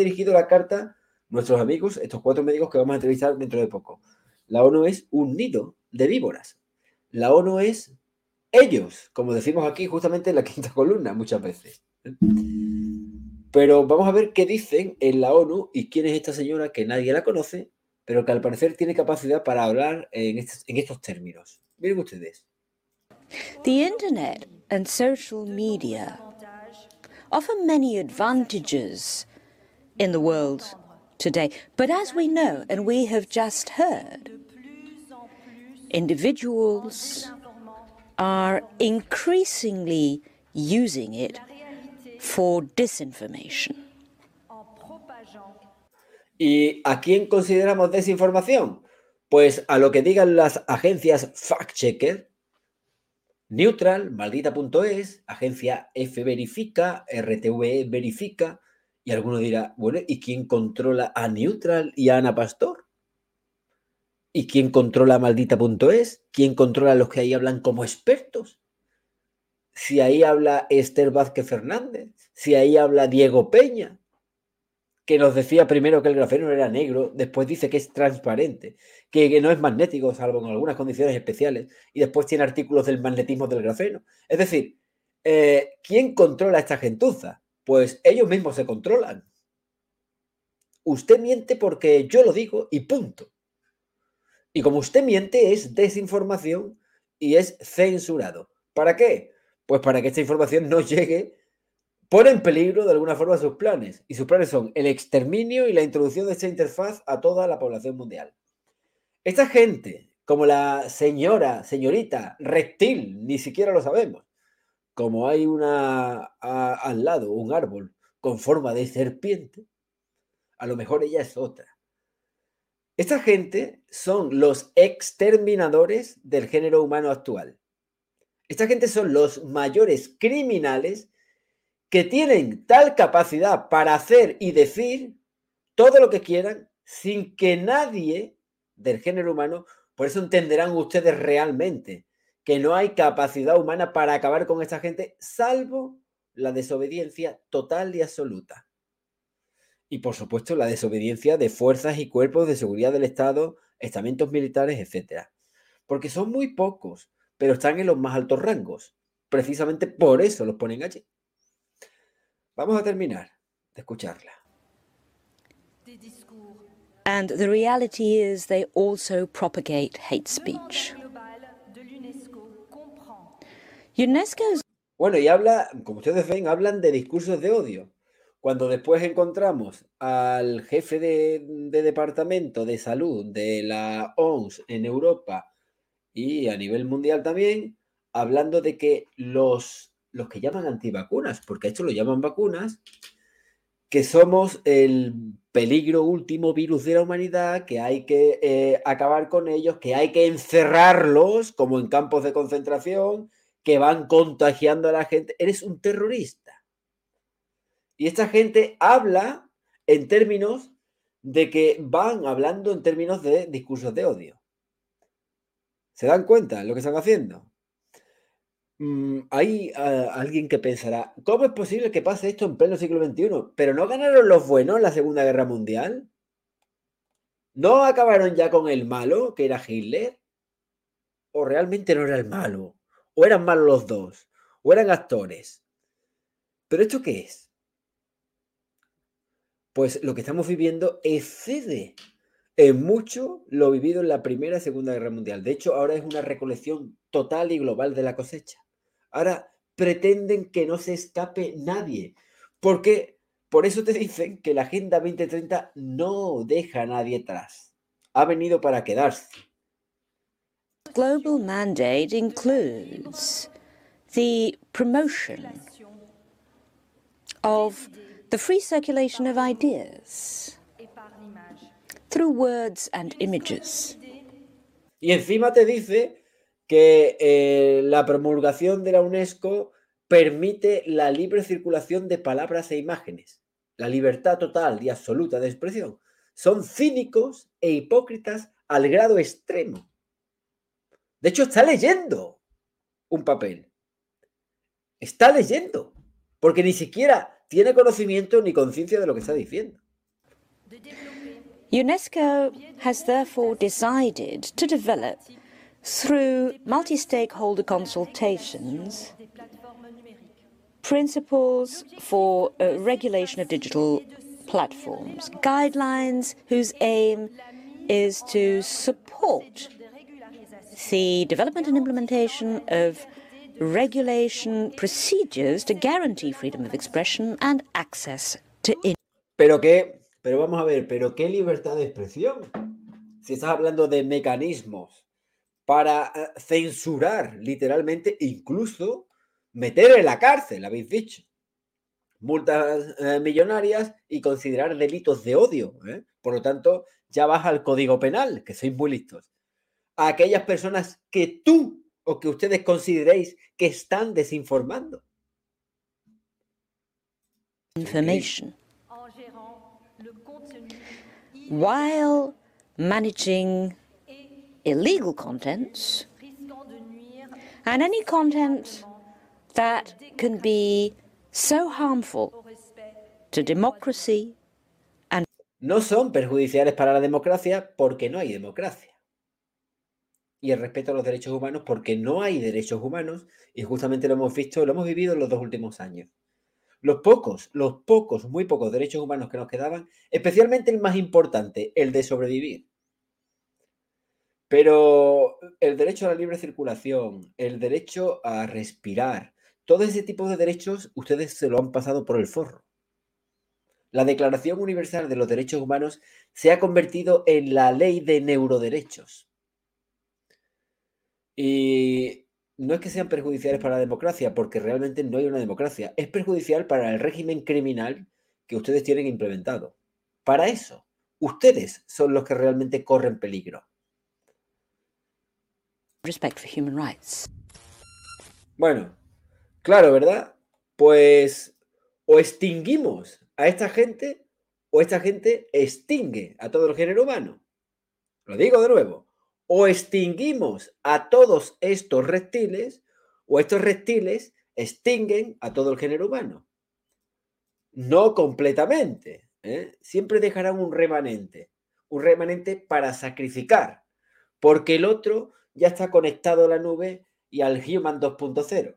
Dirigido la carta nuestros amigos, estos cuatro médicos que vamos a entrevistar dentro de poco. La ONU es un nido de víboras. La ONU es ellos, como decimos aquí justamente en la quinta columna muchas veces. Pero vamos a ver qué dicen en la ONU y quién es esta señora que nadie la conoce, pero que al parecer tiene capacidad para hablar en estos, en estos términos. Miren ustedes. The internet and social media offer many advantages in the world today. But as we know, and we have just heard, individuals are increasingly using it for disinformation. ¿Y a quién consideramos desinformación? Pues a lo que digan las agencias fact-checker, Neutral, Maldita.es, Agencia F Verifica, RTVE Verifica, y alguno dirá, bueno, ¿y quién controla a Neutral y a Ana Pastor? ¿Y quién controla a Maldita.es? ¿Quién controla a los que ahí hablan como expertos? Si ahí habla Esther Vázquez Fernández, si ahí habla Diego Peña, que nos decía primero que el grafeno era negro, después dice que es transparente, que, no es magnético, salvo en algunas condiciones especiales, y después tiene artículos del magnetismo del grafeno. Es decir, eh, ¿quién controla a esta gentuza? Pues ellos mismos se controlan. Usted miente porque yo lo digo y punto. Y como usted miente es desinformación y es censurado. ¿Para qué? Pues para que esta información no llegue, pone en peligro de alguna forma sus planes. Y sus planes son el exterminio y la introducción de esta interfaz a toda la población mundial. Esta gente, como la señora, señorita, reptil, ni siquiera lo sabemos, como hay una al lado, un árbol con forma de serpiente, a lo mejor ella es otra. Esta gente son los exterminadores del género humano actual. Esta gente son los mayores criminales que tienen tal capacidad para hacer y decir todo lo que quieran sin que nadie del género humano, por eso entenderán ustedes realmente que no hay capacidad humana para acabar con esta gente, salvo la desobediencia total y absoluta. Y por supuesto la desobediencia de fuerzas y cuerpos de seguridad del Estado, estamentos militares, etc. Porque son muy pocos, pero están en los más altos rangos. Precisamente por eso los ponen allí. Vamos a terminar de escucharla. And the reality is they also propagate hate speech. Bueno, y habla, como ustedes ven, hablan de discursos de odio. Cuando después encontramos al jefe de, departamento de salud de la OMS en Europa y a nivel mundial también, hablando de que los, los que llaman antivacunas, porque esto lo llaman vacunas, que somos el peligro último virus de la humanidad, que hay que eh, acabar con ellos, que hay que encerrarlos como en campos de concentración, que van contagiando a la gente. Eres un terrorista. Y esta gente habla en términos de que van hablando en términos de discursos de odio. ¿Se dan cuenta de lo que están haciendo? Mm, hay ah, alguien que pensará, ¿cómo es posible que pase esto en pleno siglo XXI? ¿Pero no ganaron los buenos en la Segunda Guerra Mundial? ¿No acabaron ya con el malo, que era Hitler? ¿O realmente no era el malo? O eran malos los dos, o eran actores. ¿Pero esto qué es? Pues lo que estamos viviendo excede en mucho lo vivido en la Primera y Segunda Guerra Mundial. De hecho, ahora es una recolección total y global de la cosecha. Ahora pretenden que no se escape nadie, porque por eso te dicen que la Agenda 2030 no deja a nadie atrás. Ha venido para quedarse. Global mandate includes the promotion of the free circulation of ideas through words and images. Y encima te dice que eh, la promulgación de la UNESCO permite la libre circulación de palabras e imágenes, la libertad total y absoluta de expresión. Son cínicos e hipócritas al grado extremo. De hecho, está leyendo un papel. Está leyendo, porque ni siquiera tiene conocimiento ni conciencia de lo que está diciendo. UNESCO has therefore decided to develop, through multi stakeholder consultations, principles for uh, regulation of digital platforms, guidelines whose aim is to support the development and implementation of regulation procedures to guarantee freedom of expression and access to Pero qué, pero vamos a ver, pero qué libertad de expresión. Si estás hablando de mecanismos para eh, censurar literalmente, incluso meter en la cárcel, habéis dicho, multas eh, millonarias y considerar delitos de odio. ¿eh? Por lo tanto, ya baja al código penal, que sois muy listos. A aquellas personas que tú o que ustedes consideréis que están desinformando. Information. While managing illegal contents and any content that can be so harmful to democracy and no son perjudiciales para la democracia porque no hay democracia. Y el respeto a los derechos humanos porque no hay derechos humanos y justamente lo hemos visto, lo hemos vivido en los dos últimos años. Los pocos, los pocos, muy pocos derechos humanos que nos quedaban, especialmente el más importante, el de sobrevivir. Pero el derecho a la libre circulación, el derecho a respirar, todo ese tipo de derechos ustedes se lo han pasado por el forro. La Declaración Universal de los Derechos Humanos se ha convertido en la ley de neuroderechos. Y no es que sean perjudiciales para la democracia, porque realmente no hay una democracia. Es perjudicial para el régimen criminal que ustedes tienen implementado. Para eso, ustedes son los que realmente corren peligro. Respect for human rights. Bueno, Claro, ¿verdad? Pues o extinguimos a esta gente o esta gente extingue a todo el género humano. Lo digo de nuevo. O extinguimos a todos estos reptiles o estos reptiles extinguen a todo el género humano. No completamente. ¿eh? Siempre dejarán un remanente. Un remanente para sacrificar. Porque el otro ya está conectado a la nube y al Human 2.0.